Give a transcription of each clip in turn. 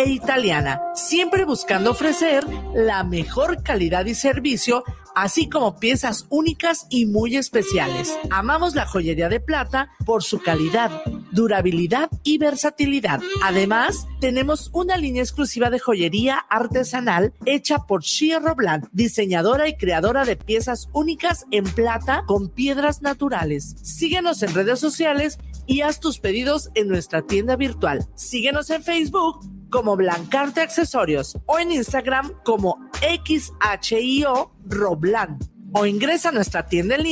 e italiana, siempre buscando ofrecer la mejor calidad y servicio así como piezas únicas y muy especiales. Amamos la joyería de plata por su calidad, durabilidad y versatilidad. Además, tenemos una línea exclusiva de joyería artesanal hecha por Shia Robland, diseñadora y creadora de piezas únicas en plata con piedras naturales. Síguenos en redes sociales y haz tus pedidos en nuestra tienda virtual. Síguenos en Facebook como Blancarte Accesorios o en Instagram como XHIO Roblan o ingresa a nuestra tienda en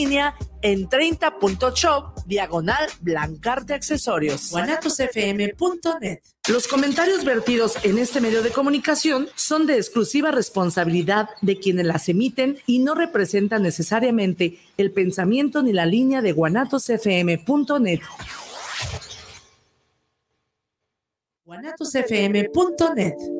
en 30.shop diagonal blancarte accesorios. guanatosfm.net. Los comentarios vertidos en este medio de comunicación son de exclusiva responsabilidad de quienes las emiten y no representan necesariamente el pensamiento ni la línea de guanatosfm.net guanatosfm.net.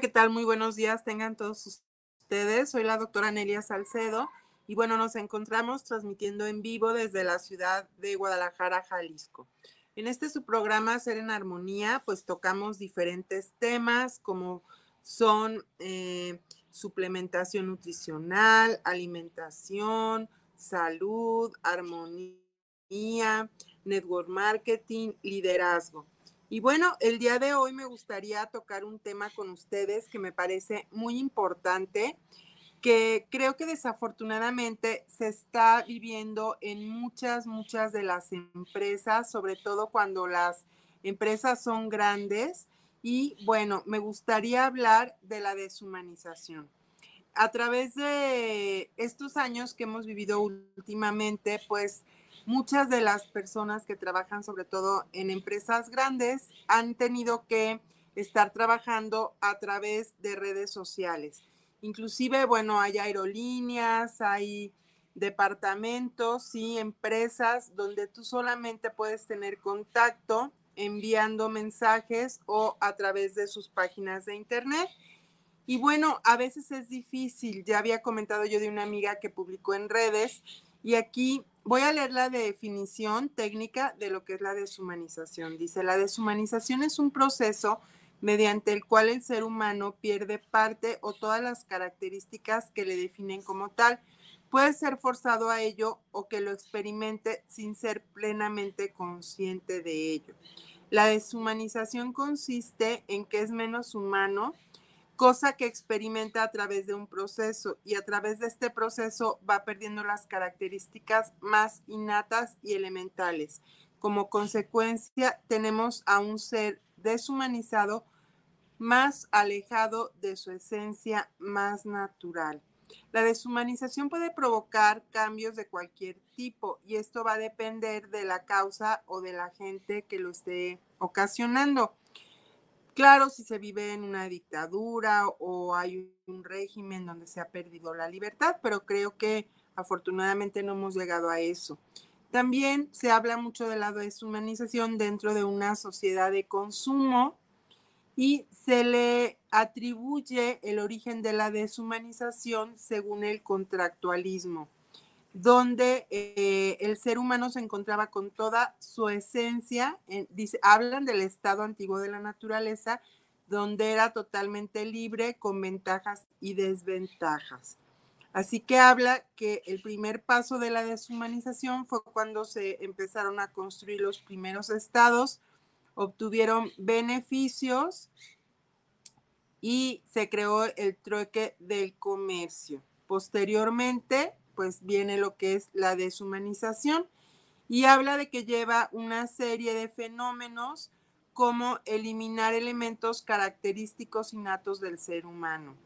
¿qué tal? Muy buenos días, tengan todos ustedes. Soy la doctora Nelia Salcedo y bueno, nos encontramos transmitiendo en vivo desde la ciudad de Guadalajara, Jalisco. En este su programa Ser en Armonía, pues tocamos diferentes temas como son eh, suplementación nutricional, alimentación, salud, armonía, network marketing, liderazgo. Y bueno, el día de hoy me gustaría tocar un tema con ustedes que me parece muy importante, que creo que desafortunadamente se está viviendo en muchas, muchas de las empresas, sobre todo cuando las empresas son grandes. Y bueno, me gustaría hablar de la deshumanización. A través de estos años que hemos vivido últimamente, pues muchas de las personas que trabajan sobre todo en empresas grandes han tenido que estar trabajando a través de redes sociales. Inclusive, bueno, hay aerolíneas, hay departamentos y empresas donde tú solamente puedes tener contacto enviando mensajes o a través de sus páginas de internet. Y bueno, a veces es difícil. Ya había comentado yo de una amiga que publicó en redes y aquí Voy a leer la definición técnica de lo que es la deshumanización. Dice, la deshumanización es un proceso mediante el cual el ser humano pierde parte o todas las características que le definen como tal. Puede ser forzado a ello o que lo experimente sin ser plenamente consciente de ello. La deshumanización consiste en que es menos humano cosa que experimenta a través de un proceso y a través de este proceso va perdiendo las características más innatas y elementales. Como consecuencia, tenemos a un ser deshumanizado más alejado de su esencia más natural. La deshumanización puede provocar cambios de cualquier tipo y esto va a depender de la causa o de la gente que lo esté ocasionando. Claro, si se vive en una dictadura o hay un régimen donde se ha perdido la libertad, pero creo que afortunadamente no hemos llegado a eso. También se habla mucho de la deshumanización dentro de una sociedad de consumo y se le atribuye el origen de la deshumanización según el contractualismo donde eh, el ser humano se encontraba con toda su esencia, dice, hablan del estado antiguo de la naturaleza, donde era totalmente libre con ventajas y desventajas. Así que habla que el primer paso de la deshumanización fue cuando se empezaron a construir los primeros estados, obtuvieron beneficios y se creó el trueque del comercio. Posteriormente, pues viene lo que es la deshumanización y habla de que lleva una serie de fenómenos como eliminar elementos característicos innatos del ser humano.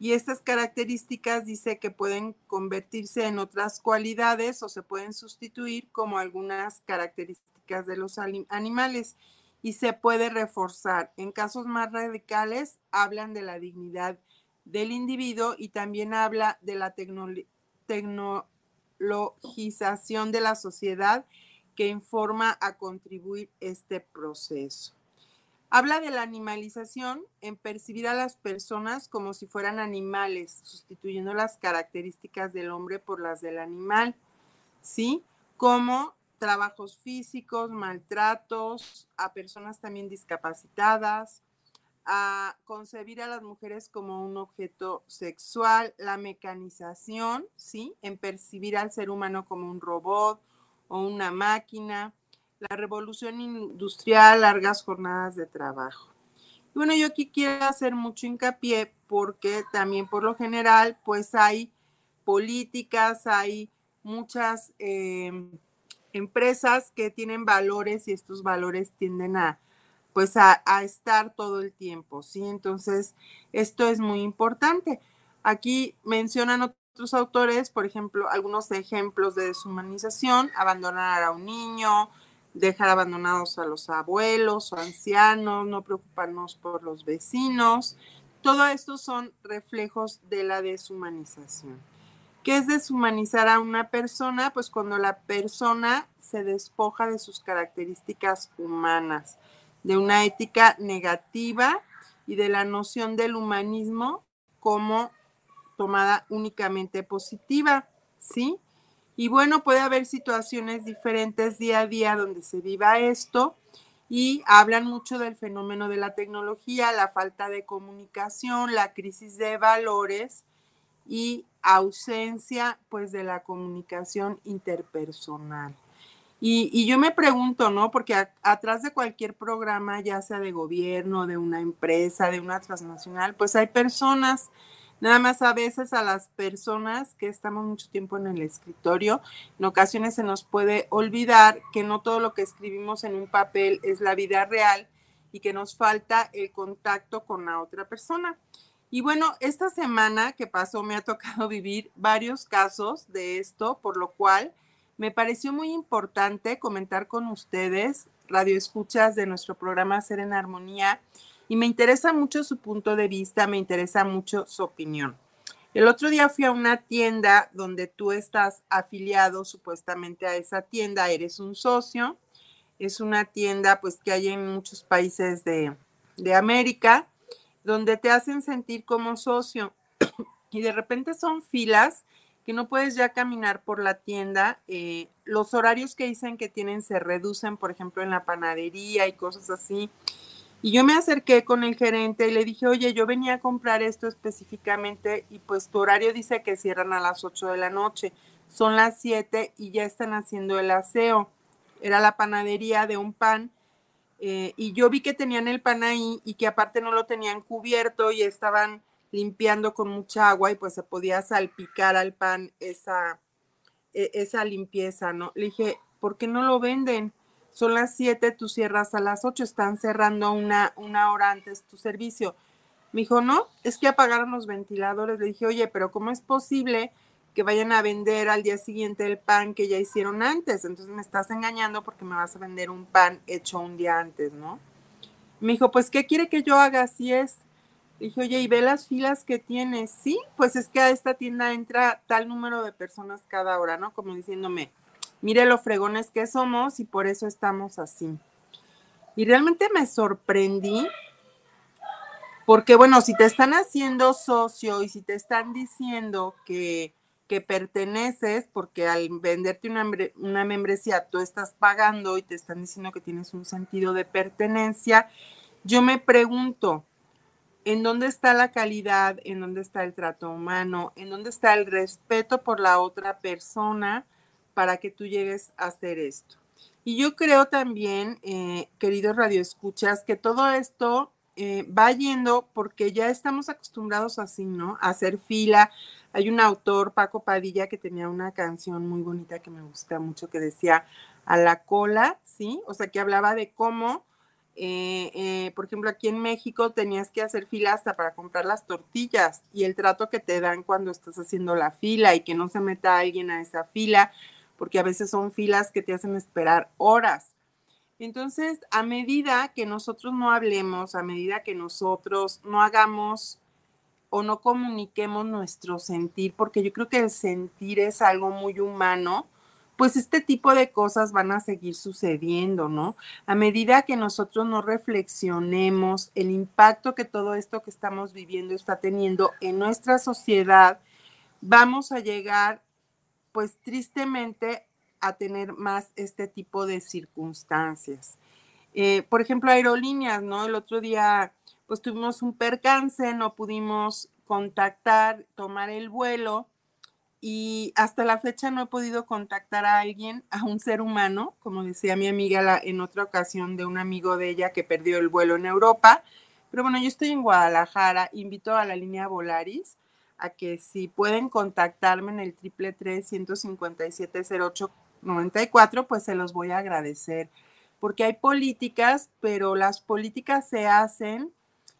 Y estas características dice que pueden convertirse en otras cualidades o se pueden sustituir como algunas características de los animales. y se puede reforzar. En casos más radicales hablan de la dignidad del individuo y también habla de la tecnologización de la sociedad que informa a contribuir este proceso. Habla de la animalización en percibir a las personas como si fueran animales, sustituyendo las características del hombre por las del animal, ¿sí? Como trabajos físicos, maltratos a personas también discapacitadas, a concebir a las mujeres como un objeto sexual, la mecanización, ¿sí? En percibir al ser humano como un robot o una máquina, la revolución industrial, largas jornadas de trabajo. bueno, yo aquí quiero hacer mucho hincapié porque también por lo general, pues hay políticas, hay muchas em, empresas que tienen valores y estos valores tienden a, pues a, estar todo el tiempo, ¿sí? Entonces, esto es muy importante. Aquí mencionan otros autores, por ejemplo, algunos ejemplos de deshumanización, abandonar a un niño, dejar abandonados a los abuelos o ancianos, no preocuparnos por los vecinos. Todo esto son reflejos de la deshumanización. ¿Qué es deshumanizar a una persona? Pues cuando la persona se despoja de sus características humanas, de una ética negativa y de la noción del humanismo como tomada únicamente positiva, ¿sí? Y bueno, puede haber situaciones diferentes día a día donde se viva esto y hablan mucho del fenómeno de la tecnología, la falta de comunicación, la crisis de valores y ausencia pues de la comunicación interpersonal. Y, yo me pregunto, ¿no? Porque atrás de cualquier programa, ya sea de gobierno, de una empresa, de una transnacional, pues hay personas Nada más a veces a las personas que estamos mucho tiempo en el escritorio, en ocasiones se nos puede olvidar que no todo lo que escribimos en un papel es la vida real y que nos falta el contacto con la otra persona. Y bueno, esta semana que pasó me ha tocado vivir varios casos de esto, por lo cual me pareció muy importante comentar con ustedes, radioescuchas de nuestro programa Ser en Armonía, y me interesa mucho su punto de vista, me interesa mucho su opinión. El otro día fui a una tienda donde tú estás afiliado supuestamente a esa tienda, eres un socio. Es una tienda pues que hay en muchos países de, América, donde te hacen sentir como socio. y de repente son filas que no puedes ya caminar por la tienda. Eh, los horarios que dicen que tienen se reducen, por ejemplo, en la panadería y cosas así. Y yo me acerqué con el gerente y le dije, oye, yo venía a comprar esto específicamente y pues tu horario dice que cierran a las 8 de la noche. Son las 7 y ya están haciendo el aseo. Era la panadería de un pan. Eh, y yo vi que tenían el pan ahí y que aparte no lo tenían cubierto y estaban limpiando con mucha agua y pues se podía salpicar al pan esa, e, esa limpieza, ¿no? Le dije, ¿por qué no lo venden? son las 7, tú cierras a las 8, están cerrando una, una hora antes tu servicio. Me dijo, no, es que apagaron los ventiladores. Le dije, oye, pero ¿cómo es posible que vayan a vender al día siguiente el pan que ya hicieron antes? Entonces me estás engañando porque me vas a vender un pan hecho un día antes, ¿no? Me dijo, pues, ¿qué quiere que yo haga? Así es. Dije, oye, ¿y ve las filas que tienes? Sí, pues es que a esta tienda entra tal número de personas cada hora, ¿no? Como diciéndome, mire lo fregones que somos y por eso estamos así. Y realmente me sorprendí porque, bueno, si te están haciendo socio y si te están diciendo que, que perteneces, porque al venderte una, una membresía tú estás pagando y te están diciendo que tienes un sentido de pertenencia, yo me pregunto, ¿en dónde está la calidad? ¿En dónde está el trato humano? ¿En dónde está el respeto por la otra persona? para que tú llegues a hacer esto. Y yo creo también, eh, queridos radioescuchas, que todo esto eh, va yendo porque ya estamos acostumbrados así, ¿no? A hacer fila. Hay un autor, Paco Padilla, que tenía una canción muy bonita que me gusta mucho, que decía a la cola, ¿sí? O sea, que hablaba de cómo, eh, por ejemplo, aquí en México tenías que hacer fila hasta para comprar las tortillas y el trato que te dan cuando estás haciendo la fila y que no se meta alguien a esa fila porque a veces son filas que te hacen esperar horas. Entonces, a medida que nosotros no hablemos, a medida que nosotros no hagamos o no comuniquemos nuestro sentir, porque yo creo que el sentir es algo muy humano, pues este tipo de cosas van a seguir sucediendo, ¿no? A medida que nosotros no reflexionemos el impacto que todo esto que estamos viviendo está teniendo en nuestra sociedad, vamos a llegar, pues tristemente, a tener más este tipo de circunstancias. Eh, por ejemplo, aerolíneas, ¿no? El otro día, pues tuvimos un percance, no pudimos contactar, tomar el vuelo y hasta la fecha no he podido contactar a alguien, a un ser humano, como decía mi amiga en otra ocasión de un amigo de ella que perdió el vuelo en Europa. Pero bueno, yo estoy en Guadalajara, invito a la línea Volaris a que si pueden contactarme en el triple 157 08 94, pues se los voy a agradecer, porque hay políticas, pero las políticas se hacen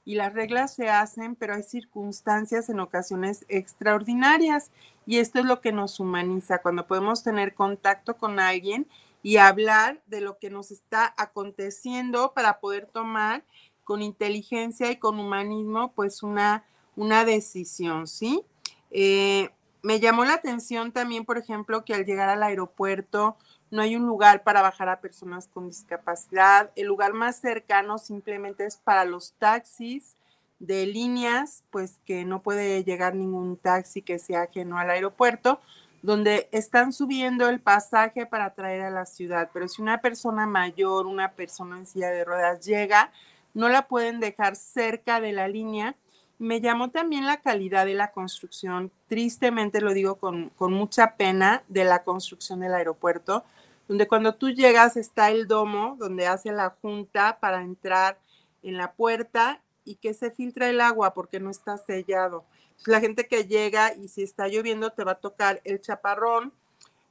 y las reglas se hacen, pero hay circunstancias en ocasiones extraordinarias y esto es lo que nos humaniza, cuando podemos tener contacto con alguien y hablar de lo que nos está aconteciendo para poder tomar con inteligencia y con humanismo, pues una, una decisión, ¿sí? Eh, me llamó la atención también, por ejemplo, que al llegar al aeropuerto no hay un lugar para bajar a personas con discapacidad. El lugar más cercano simplemente es para los taxis de líneas, pues que no puede llegar ningún taxi que sea ajeno al aeropuerto, donde están subiendo el pasaje para traer a la ciudad. Pero si una persona mayor, una persona en silla de ruedas llega, no la pueden dejar cerca de la línea me llamó también la calidad de la construcción, tristemente lo digo con, mucha pena, de la construcción del aeropuerto, donde cuando tú llegas está el domo donde hace la junta para entrar en la puerta y que se filtra el agua porque no está sellado. La gente que llega y si está lloviendo te va a tocar el chaparrón,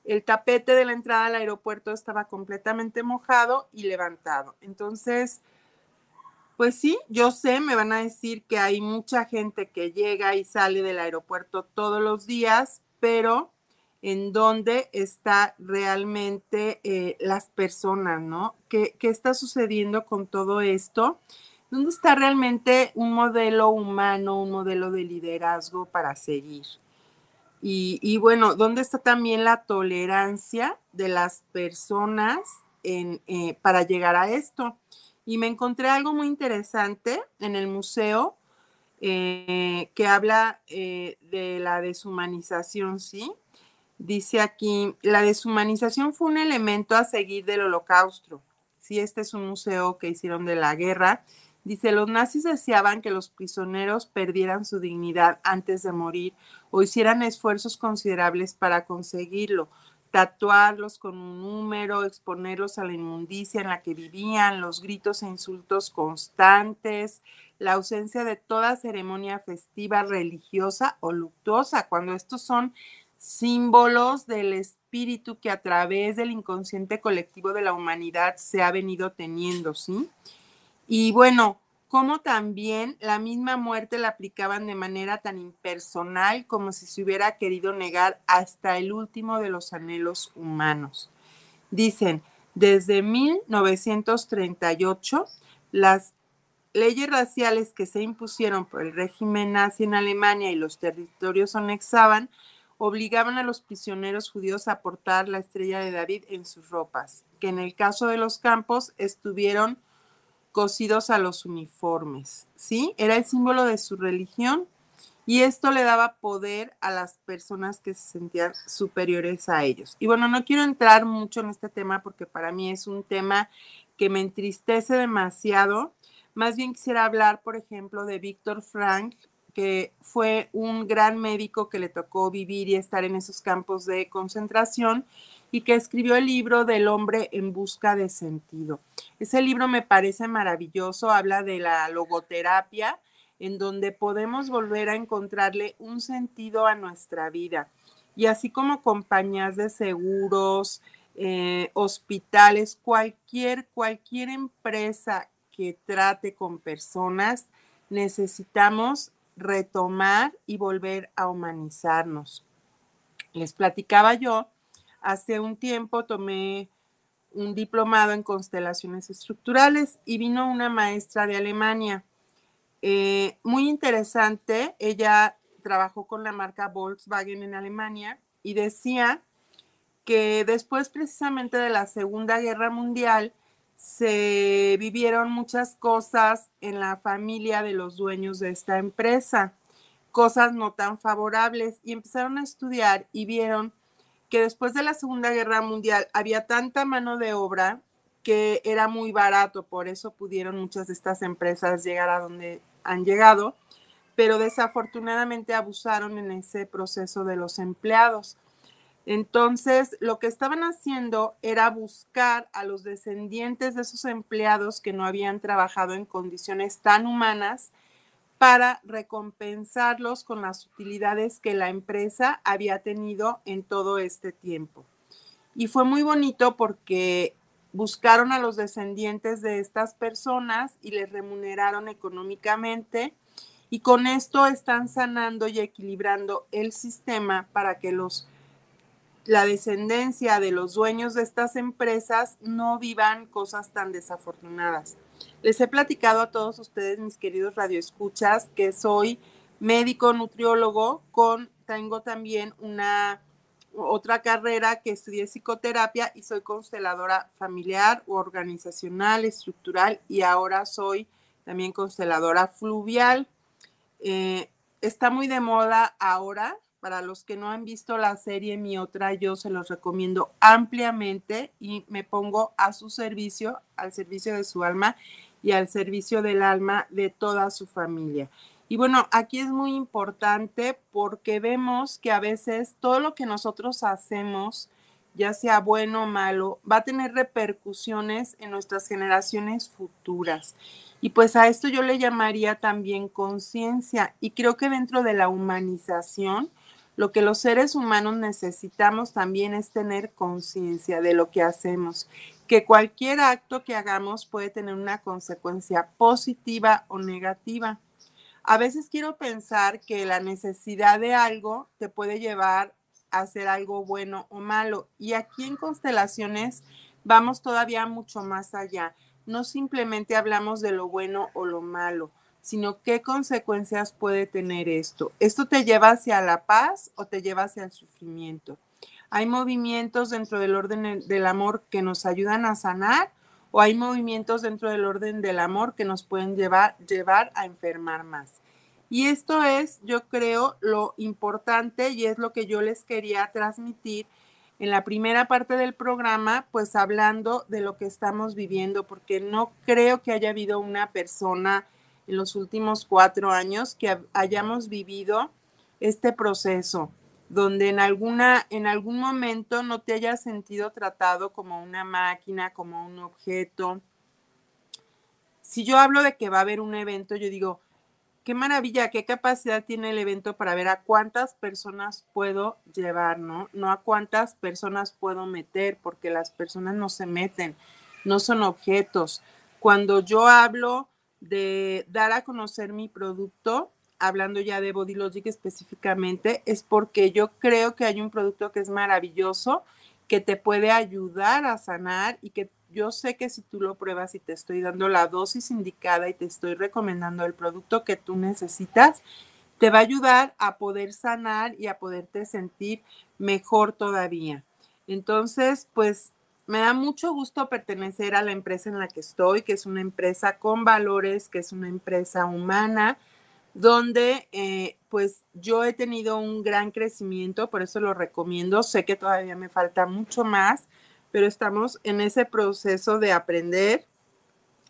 el tapete de la entrada al aeropuerto estaba completamente mojado y levantado. Entonces, pues sí, yo sé, me van a decir que hay mucha gente que llega y sale del aeropuerto todos los días, pero en dónde está realmente eh, las personas, ¿no? ¿Qué, ¿Qué, está sucediendo con todo esto? ¿Dónde está realmente un modelo humano, un modelo de liderazgo para seguir? Y, bueno, ¿dónde está también la tolerancia de las personas eh, para llegar a esto? y me encontré algo muy interesante en el museo eh, que habla de la deshumanización, ¿sí? Dice aquí, la deshumanización fue un elemento a seguir del holocausto. Sí, este es un museo que hicieron de la guerra. Dice, los nazis deseaban que los prisioneros perdieran su dignidad antes de morir o hicieran esfuerzos considerables para conseguirlo tatuarlos con un número, exponerlos a la inmundicia en la que vivían, los gritos e insultos constantes, la ausencia de toda ceremonia festiva, religiosa o luctuosa, cuando estos son símbolos del espíritu que a través del inconsciente colectivo de la humanidad se ha venido teniendo, ¿sí? Y bueno, como también la misma muerte la aplicaban de manera tan impersonal como si se hubiera querido negar hasta el último de los anhelos humanos. Dicen, desde 1938, las leyes raciales que se impusieron por el régimen nazi en Alemania y los territorios anexaban obligaban a los prisioneros judíos a portar la estrella de David en sus ropas, que en el caso de los campos estuvieron cosidos a los uniformes, ¿sí? Era el símbolo de su religión y esto le daba poder a las personas que se sentían superiores a ellos. Y bueno, no quiero entrar mucho en este tema porque para mí es un tema que me entristece demasiado. Más bien quisiera hablar, por ejemplo, de Víctor Frank, que fue un gran médico que le tocó vivir y estar en esos campos de concentración y que escribió el libro del hombre en busca de sentido. Ese libro me parece maravilloso, habla de la logoterapia, en donde podemos volver a encontrarle un sentido a nuestra vida. Y así como compañías de seguros, eh, hospitales, cualquier, cualquier empresa que trate con personas, necesitamos retomar y volver a humanizarnos. Les platicaba yo Hace un tiempo tomé un diplomado en constelaciones estructurales y vino una maestra de Alemania. Eh, muy interesante, ella trabajó con la marca Volkswagen en Alemania y decía que después precisamente de la Segunda Guerra Mundial se vivieron muchas cosas en la familia de los dueños de esta empresa, cosas no tan favorables y empezaron a estudiar y vieron que después de la Segunda Guerra Mundial había tanta mano de obra que era muy barato, por eso pudieron muchas de estas empresas llegar a donde han llegado, pero desafortunadamente abusaron en ese proceso de los empleados. Entonces, lo que estaban haciendo era buscar a los descendientes de esos empleados que no habían trabajado en condiciones tan humanas para recompensarlos con las utilidades que la empresa había tenido en todo este tiempo. Y fue muy bonito porque buscaron a los descendientes de estas personas y les remuneraron económicamente y con esto están sanando y equilibrando el sistema para que los la descendencia de los dueños de estas empresas no vivan cosas tan desafortunadas. Les he platicado a todos ustedes, mis queridos radioescuchas, que soy médico nutriólogo con tengo también una otra carrera que estudié psicoterapia y soy consteladora familiar, organizacional, estructural y ahora soy también consteladora fluvial. Eh, está muy de moda ahora para los que no han visto la serie Mi Otra, yo se los recomiendo ampliamente y me pongo a su servicio, al servicio de su alma y al servicio del alma de toda su familia. Y bueno, aquí es muy importante porque vemos que a veces todo lo que nosotros hacemos, ya sea bueno o malo, va a tener repercusiones en nuestras generaciones futuras. Y pues a esto yo le llamaría también conciencia. Y creo que dentro de la humanización, lo que los seres humanos necesitamos también es tener conciencia de lo que hacemos, que cualquier acto que hagamos puede tener una consecuencia positiva o negativa. A veces quiero pensar que la necesidad de algo te puede llevar a hacer algo bueno o malo. Y aquí en constelaciones vamos todavía mucho más allá. No simplemente hablamos de lo bueno o lo malo, sino qué consecuencias puede tener esto. ¿Esto te lleva hacia la paz o te lleva hacia el sufrimiento? ¿Hay movimientos dentro del orden del amor que nos ayudan a sanar o hay movimientos dentro del orden del amor que nos pueden llevar, llevar a enfermar más? Y esto es, yo creo, lo importante y es lo que yo les quería transmitir en la primera parte del programa, pues hablando de lo que estamos viviendo, porque no creo que haya habido una persona en los últimos cuatro años que hayamos vivido este proceso, donde en, alguna, en algún momento no te hayas sentido tratado como una máquina, como un objeto. Si yo hablo de que va a haber un evento, yo digo, qué maravilla, qué capacidad tiene el evento para ver a cuántas personas puedo llevar, ¿no? No a cuántas personas puedo meter, porque las personas no se meten, no son objetos. Cuando yo hablo de dar a conocer mi producto, hablando ya de Body Logic específicamente, es porque yo creo que hay un producto que es maravilloso, que te puede ayudar a sanar y que yo sé que si tú lo pruebas y te estoy dando la dosis indicada y te estoy recomendando el producto que tú necesitas, te va a ayudar a poder sanar y a poderte sentir mejor todavía. Entonces, pues me da mucho gusto pertenecer a la empresa en la que estoy, que es una empresa con valores, que es una empresa humana, donde eh, pues yo he tenido un gran crecimiento, por eso lo recomiendo. Sé que todavía me falta mucho más, pero estamos en ese proceso de aprender,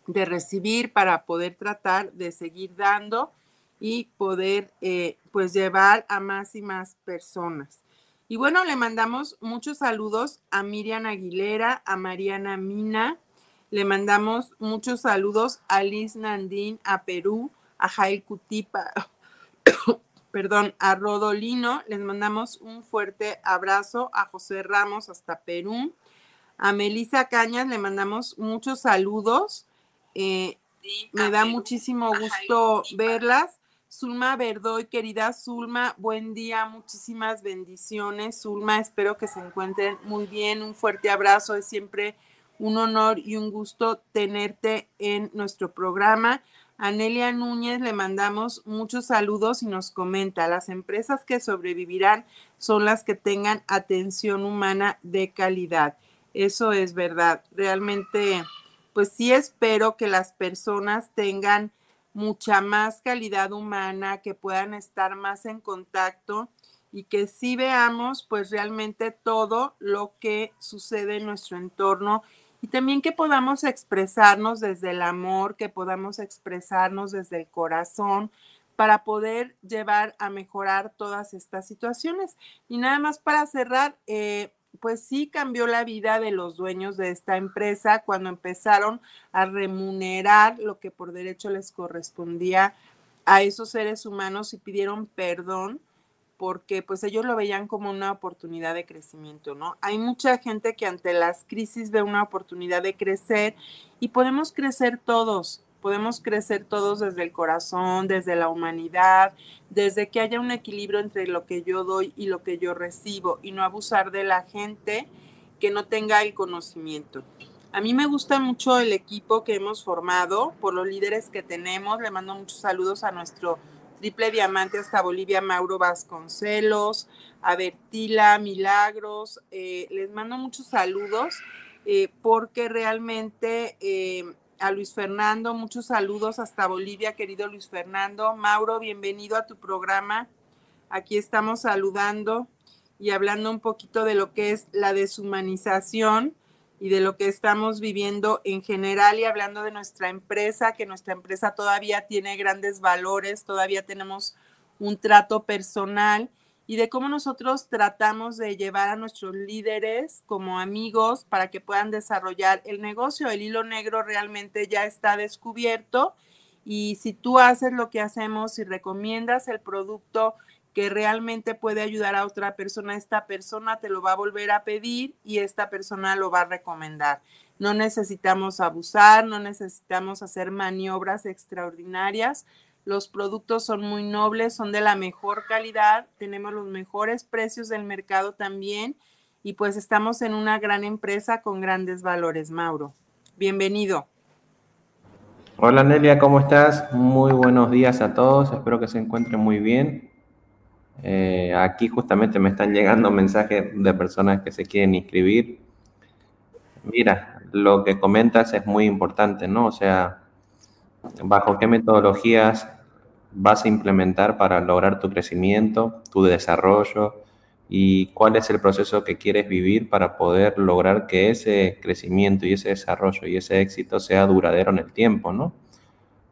de recibir para poder tratar de seguir dando y poder eh, pues llevar a más y más personas. Y bueno, le mandamos muchos saludos a Miriam Aguilera, a Mariana Mina, le mandamos muchos saludos a Liz Nandín, a Perú, a Jail Cutipa, perdón, a Rodolino, les mandamos un fuerte abrazo, a José Ramos hasta Perú, a Melisa Cañas le mandamos muchos saludos, eh, me da muchísimo gusto verlas. Zulma Verdoy, querida Zulma, buen día, muchísimas bendiciones. Zulma, espero que se encuentren muy bien. Un fuerte abrazo, es siempre un honor y un gusto tenerte en nuestro programa. A Núñez le mandamos muchos saludos y nos comenta, las empresas que sobrevivirán son las que tengan atención humana de calidad. Eso es verdad. Realmente, pues sí espero que las personas tengan mucha más calidad humana, que puedan estar más en contacto y que sí veamos pues realmente todo lo que sucede en nuestro entorno y también que podamos expresarnos desde el amor, que podamos expresarnos desde el corazón para poder llevar a mejorar todas estas situaciones. Y nada más para cerrar, eh, pues sí cambió la vida de los dueños de esta empresa cuando empezaron a remunerar lo que por derecho les correspondía a esos seres humanos y pidieron perdón porque pues ellos lo veían como una oportunidad de crecimiento, ¿no? Hay mucha gente que ante las crisis ve una oportunidad de crecer y podemos crecer todos, podemos crecer todos desde el corazón, desde la humanidad, desde que haya un equilibrio entre lo que yo doy y lo que yo recibo y no abusar de la gente que no tenga el conocimiento. A mí me gusta mucho el equipo que hemos formado por los líderes que tenemos. Le mando muchos saludos a nuestro Triple Diamante hasta Bolivia, Mauro Vasconcelos, a Bertila, Milagros. Eh, les mando muchos saludos eh, porque realmente eh, a Luis Fernando, muchos saludos hasta Bolivia, querido Luis Fernando. Mauro, bienvenido a tu programa. Aquí estamos saludando y hablando un poquito de lo que es la deshumanización y de lo que estamos viviendo en general y hablando de nuestra empresa, que nuestra empresa todavía tiene grandes valores, todavía tenemos un trato personal y de cómo nosotros tratamos de llevar a nuestros líderes como amigos para que puedan desarrollar el negocio. El hilo negro realmente ya está descubierto y si tú haces lo que hacemos y recomiendas el producto que realmente puede ayudar a otra persona, esta persona te lo va a volver a pedir y esta persona lo va a recomendar. No necesitamos abusar, no necesitamos hacer maniobras extraordinarias. Los productos son muy nobles, son de la mejor calidad, tenemos los mejores precios del mercado también y pues estamos en una gran empresa con grandes valores, Mauro. Bienvenido. Hola Nelia, ¿cómo estás? Muy buenos días a todos, espero que se encuentren muy bien. Eh, aquí justamente me están llegando mensajes de personas que se quieren inscribir. Mira, lo que comentas es muy importante, ¿no? O sea, bajo qué metodologías vas a implementar para lograr tu crecimiento, tu desarrollo y cuál es el proceso que quieres vivir para poder lograr que ese crecimiento y ese desarrollo y ese éxito sea duradero en el tiempo, ¿no?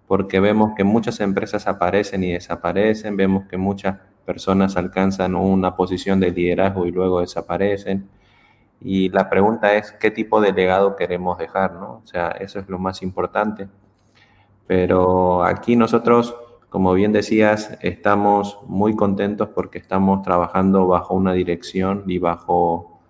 Porque vemos que muchas empresas aparecen y desaparecen, vemos que muchas personas alcanzan una posición de liderazgo y luego desaparecen. Y la pregunta es, ¿qué tipo de legado queremos dejar? ¿no? O sea, eso es lo más importante. Pero aquí nosotros, como bien decías, estamos muy contentos porque estamos trabajando bajo una dirección y bajo,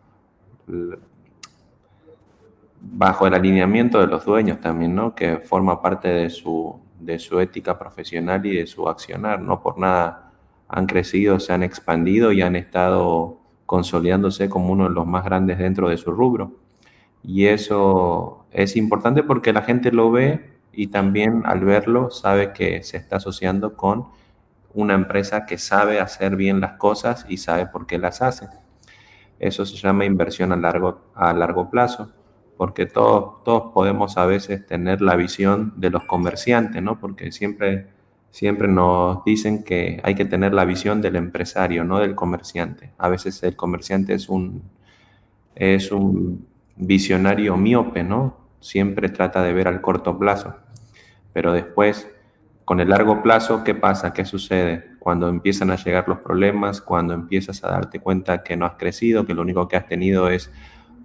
bajo el alineamiento de los dueños también, ¿no? que forma parte de su, de su ética profesional y de su accionar. No por nada han crecido, se han expandido y han estado consolidándose como uno de los más grandes dentro de su rubro. Y eso es importante porque la gente lo ve y también al verlo sabe que se está asociando con una empresa que sabe hacer bien las cosas y sabe por qué las hace. Eso se llama inversión a largo, a largo plazo, porque todos, todos podemos a veces tener la visión de los comerciantes, ¿no? Porque siempre siempre nos dicen que hay que tener la visión del empresario, no del comerciante. A veces el comerciante es un, es un visionario miope, ¿no? Siempre trata de ver al corto plazo. Pero después, con el largo plazo, ¿qué pasa? ¿Qué sucede? Cuando empiezan a llegar los problemas, cuando empiezas a darte cuenta que no has crecido, que lo único que has tenido es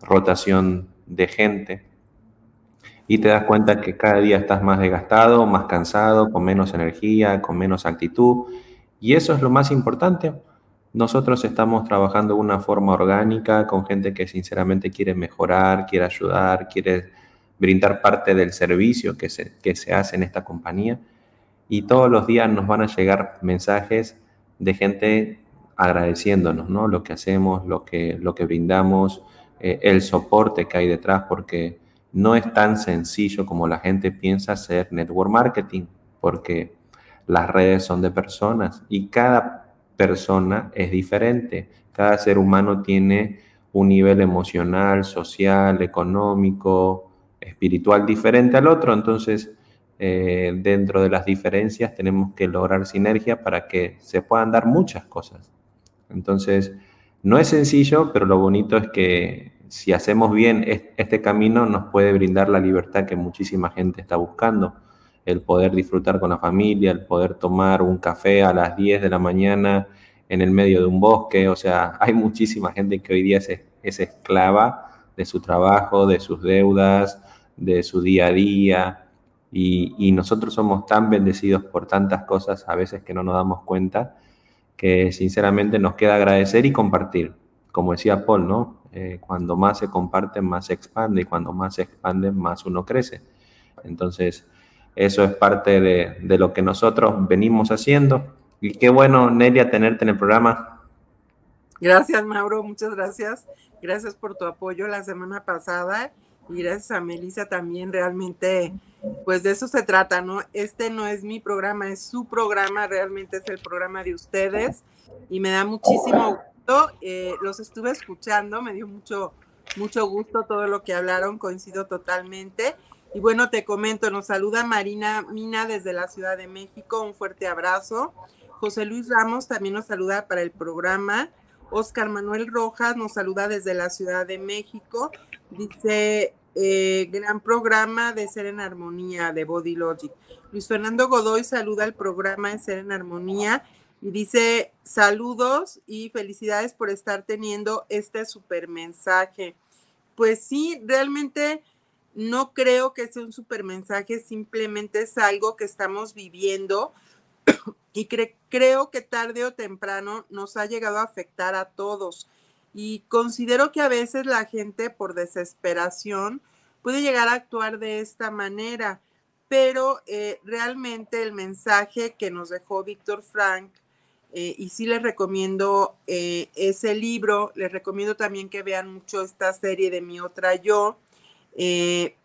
rotación de gente, y te das cuenta que cada día estás más desgastado, más cansado, con menos energía, con menos actitud. Y eso es lo más importante. Nosotros estamos trabajando de una forma orgánica con gente que sinceramente quiere mejorar, quiere ayudar, quiere brindar parte del servicio que se, que se hace en esta compañía. Y todos los días nos van a llegar mensajes de gente agradeciéndonos, ¿no? Lo que hacemos, lo que, lo que brindamos, eh, el soporte que hay detrás, porque no es tan sencillo como la gente piensa hacer network marketing, porque las redes son de personas y cada persona es diferente. Cada ser humano tiene un nivel emocional, social, económico, espiritual diferente al otro. Entonces, eh, dentro de las diferencias tenemos que lograr sinergia para que se puedan dar muchas cosas. Entonces, no es sencillo, pero lo bonito es que si hacemos bien este camino nos puede brindar la libertad que muchísima gente está buscando, el poder disfrutar con la familia, el poder tomar un café a las 10 de la mañana en el medio de un bosque, o sea, hay muchísima gente que hoy día es, es esclava de su trabajo, de sus deudas, de su día a día, y, nosotros somos tan bendecidos por tantas cosas a veces que no nos damos cuenta, que sinceramente nos queda agradecer y compartir. Como decía Paul, ¿no? Eh, cuando más se comparte, más se expande y cuando más se expande, más uno crece. Entonces, eso es parte de, de lo que nosotros venimos haciendo. Y qué bueno, Nelia, tenerte en el programa. Gracias, Mauro, muchas gracias. Gracias por tu apoyo la semana pasada y gracias a Melissa también. Realmente, pues de eso se trata, ¿no? Este no es mi programa, es su programa, realmente es el programa de ustedes y me da muchísimo eh, los estuve escuchando, me dio mucho, mucho gusto todo lo que hablaron, coincido totalmente. Y bueno, te comento, nos saluda Marina Mina desde la Ciudad de México, un fuerte abrazo. José Luis Ramos también nos saluda para el programa. Oscar Manuel Rojas nos saluda desde la Ciudad de México. Dice, eh, gran programa de Ser en Armonía de Body Logic. Luis Fernando Godoy saluda al programa de Ser en Armonía y dice, saludos y felicidades por estar teniendo este super mensaje. Pues sí, realmente no creo que sea un super mensaje, simplemente es algo que estamos viviendo y creo que tarde o temprano nos ha llegado a afectar a todos. Y considero que a veces la gente por desesperación puede llegar a actuar de esta manera, pero eh, realmente el mensaje que nos dejó Víctor Frank eh, y sí les recomiendo eh, ese libro, les recomiendo también que vean mucho esta serie de Mi Otra Yo,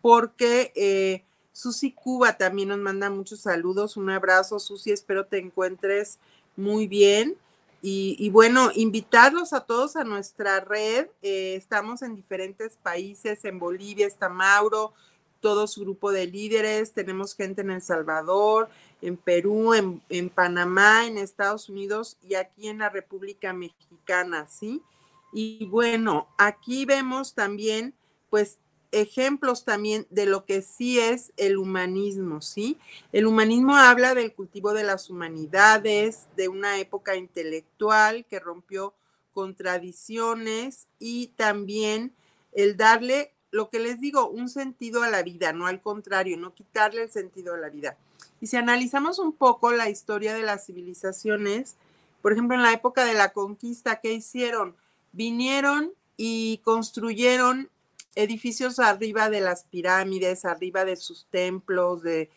porque Susi Cuba también nos manda muchos saludos, un abrazo Susi, espero te encuentres muy bien. Y, bueno, invitarlos a todos a nuestra red, estamos en diferentes países, en Bolivia está Mauro, todo su grupo de líderes, tenemos gente en El Salvador, en Perú, en, Panamá, en Estados Unidos y aquí en la República Mexicana, ¿sí? Y bueno, aquí vemos también, pues, ejemplos también de lo que sí es el humanismo, ¿sí? El humanismo habla del cultivo de las humanidades, de una época intelectual que rompió con tradiciones y también el darle, lo que les digo, un sentido a la vida, no al contrario, no quitarle el sentido a la vida. Y si analizamos un poco la historia de las civilizaciones, por ejemplo, en la época de la conquista, ¿qué hicieron? Vinieron y construyeron edificios arriba de las pirámides, arriba de sus templos, de,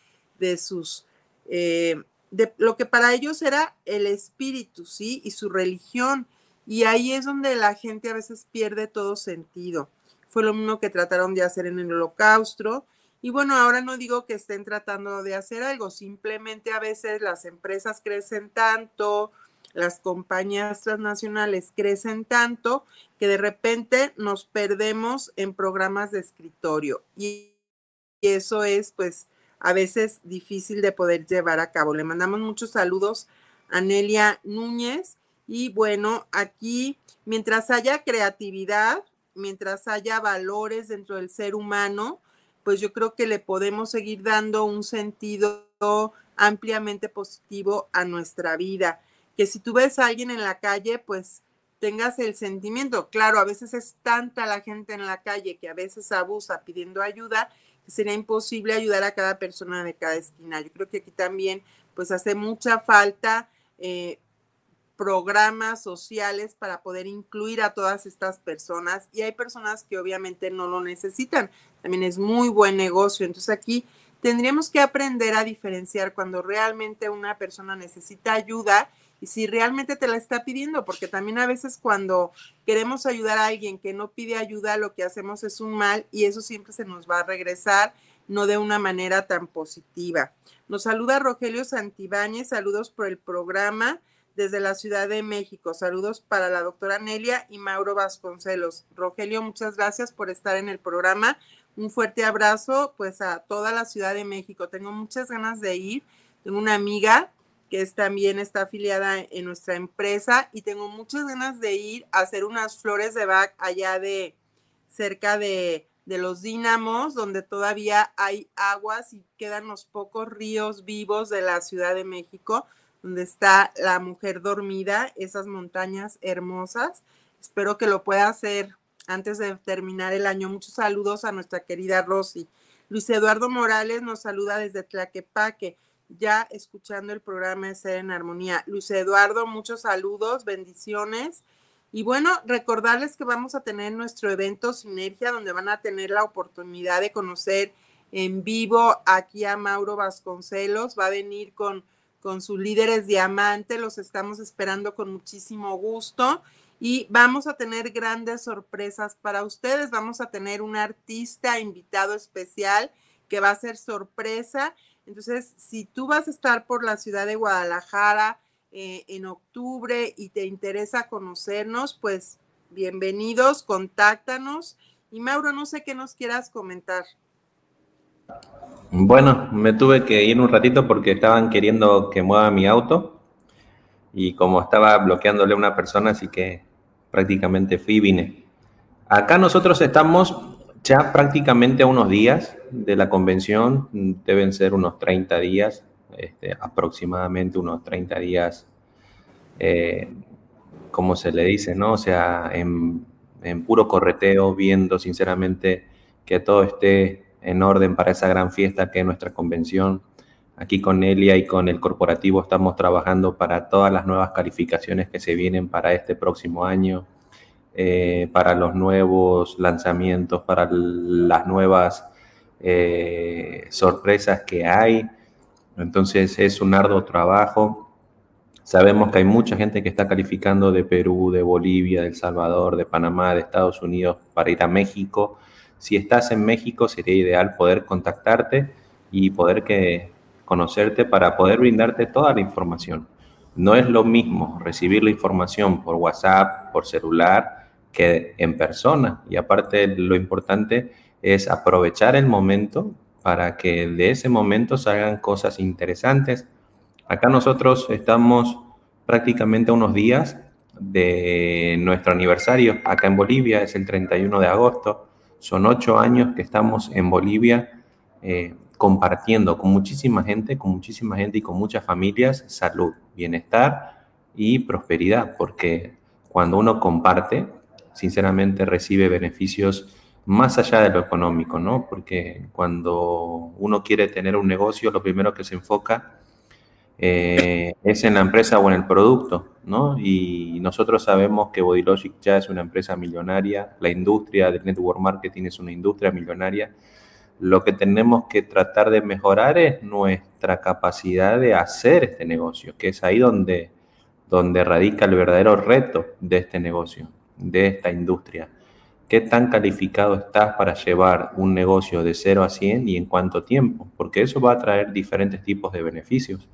sus, eh, de lo que para ellos era el espíritu, ¿sí? Y su religión. Y ahí es donde la gente a veces pierde todo sentido. Fue lo mismo que trataron de hacer en el holocausto y bueno, ahora no digo que estén tratando de hacer algo, simplemente a veces las empresas crecen tanto, las compañías transnacionales crecen tanto que de repente nos perdemos en programas de escritorio y eso es pues a veces difícil de poder llevar a cabo. Le mandamos muchos saludos a Nelia Núñez y bueno, aquí mientras haya creatividad, mientras haya valores dentro del ser humano, pues yo creo que le podemos seguir dando un sentido ampliamente positivo a nuestra vida. Que si tú ves a alguien en la calle, pues tengas el sentimiento. Claro, a veces es tanta la gente en la calle que a veces abusa pidiendo ayuda que sería imposible ayudar a cada persona de cada esquina. Yo creo que aquí también pues hace mucha falta eh, programas sociales para poder incluir a todas estas personas y hay personas que obviamente no lo necesitan. También es muy buen negocio. Entonces aquí tendríamos que aprender a diferenciar cuando realmente una persona necesita ayuda y si realmente te la está pidiendo, porque también a veces cuando queremos ayudar a alguien que no pide ayuda, lo que hacemos es un mal y eso siempre se nos va a regresar, no de una manera tan positiva. Nos saluda Rogelio Santibáñez, saludos por el programa desde la Ciudad de México. Saludos para la doctora Nelia y Mauro Vasconcelos. Rogelio, muchas gracias por estar en el programa. Un fuerte abrazo pues a toda la Ciudad de México. Tengo muchas ganas de ir. Tengo una amiga que también está afiliada en nuestra empresa y tengo muchas ganas de ir a hacer unas flores de Bach allá de cerca de, de los dínamos, donde todavía hay aguas y quedan los pocos ríos vivos de la Ciudad de México, donde está la mujer dormida, esas montañas hermosas. Espero que lo pueda hacer antes de terminar el año. Muchos saludos a nuestra querida Rosy. Luis Eduardo Morales nos saluda desde Tlaquepaque ya escuchando el programa de Ser en Armonía. Luis Eduardo, muchos saludos, bendiciones. Y bueno, recordarles que vamos a tener nuestro evento Sinergia, donde van a tener la oportunidad de conocer en vivo aquí a Mauro Vasconcelos. Va a venir con, con sus líderes diamante, los estamos esperando con muchísimo gusto. Y vamos a tener grandes sorpresas para ustedes. Vamos a tener un artista invitado especial que va a ser sorpresa entonces, si tú vas a estar por la ciudad de Guadalajara eh, en octubre y te interesa conocernos, pues bienvenidos, contáctanos. Y Mauro, no sé qué nos quieras comentar. Bueno, me tuve que ir un ratito porque estaban queriendo que mueva mi auto y como estaba bloqueándole a una persona, así que prácticamente fui y vine. Acá nosotros estamos ya prácticamente a unos días de la convención, deben ser unos 30 días, este, aproximadamente unos 30 días, eh, como se le dice, ¿no? O sea, en, en puro correteo, viendo sinceramente que todo esté en orden para esa gran fiesta que es nuestra convención. Aquí con Elia y con el corporativo estamos trabajando para todas las nuevas calificaciones que se vienen para este próximo año eh, para los nuevos lanzamientos, para las nuevas eh, sorpresas que hay. Entonces es un arduo trabajo. Sabemos que hay mucha gente que está calificando de Perú, de Bolivia, de El Salvador, de Panamá, de Estados Unidos para ir a México. Si estás en México sería ideal poder contactarte y poder que, conocerte para poder brindarte toda la información. No es lo mismo recibir la información por WhatsApp, por celular, que en persona. Y aparte lo importante es aprovechar el momento para que de ese momento salgan cosas interesantes. Acá nosotros estamos prácticamente unos días de nuestro aniversario. Acá en Bolivia es el 31 de agosto. Son ocho años que estamos en Bolivia eh, compartiendo con muchísima gente, con muchísima gente y con muchas familias salud, bienestar y prosperidad, porque cuando uno comparte, sinceramente recibe beneficios más allá de lo económico, ¿no? Porque cuando uno quiere tener un negocio, lo primero que se enfoca eh, es en la empresa o en el producto, ¿no? Y nosotros sabemos que Bodylogic ya es una empresa millonaria, la industria del network marketing es una industria millonaria. Lo que tenemos que tratar de mejorar es nuestra capacidad de hacer este negocio, que es ahí donde, donde radica el verdadero reto de este negocio de esta industria. ¿Qué tan calificado estás para llevar un negocio de 0 a 100 y en cuánto tiempo? Porque eso va a traer diferentes tipos de beneficios.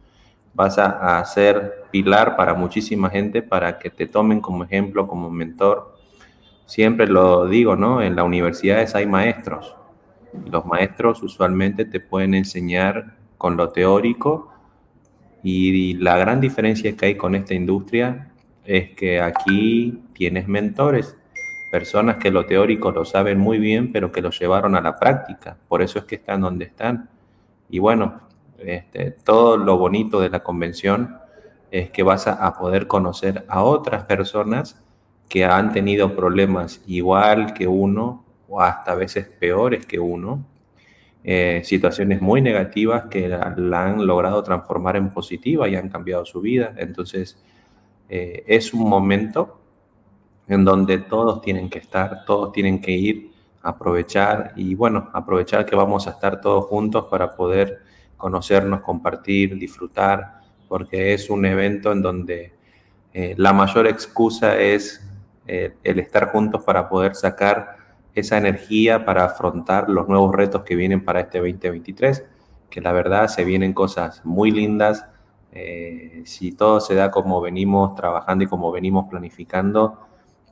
Vas a, ser pilar para muchísima gente para que te tomen como ejemplo, como mentor. Siempre lo digo, ¿no? En las universidades hay maestros. Los maestros usualmente te pueden enseñar con lo teórico y la gran diferencia que hay con esta industria es que aquí tienes mentores, personas que lo teórico lo saben muy bien, pero que lo llevaron a la práctica. Por eso es que están donde están. Y bueno, este, todo lo bonito de la convención es que vas a, poder conocer a otras personas que han tenido problemas igual que uno o hasta a veces peores que uno, eh, situaciones muy negativas que la, han logrado transformar en positiva y han cambiado su vida. Entonces, eh, es un momento en donde todos tienen que estar, todos tienen que ir aprovechar y bueno, aprovechar que vamos a estar todos juntos para poder conocernos, compartir, disfrutar, porque es un evento en donde eh, la mayor excusa es eh, el estar juntos para poder sacar esa energía para afrontar los nuevos retos que vienen para este 2023, que la verdad se vienen cosas muy lindas. Eh, si todo se da como venimos trabajando y como venimos planificando,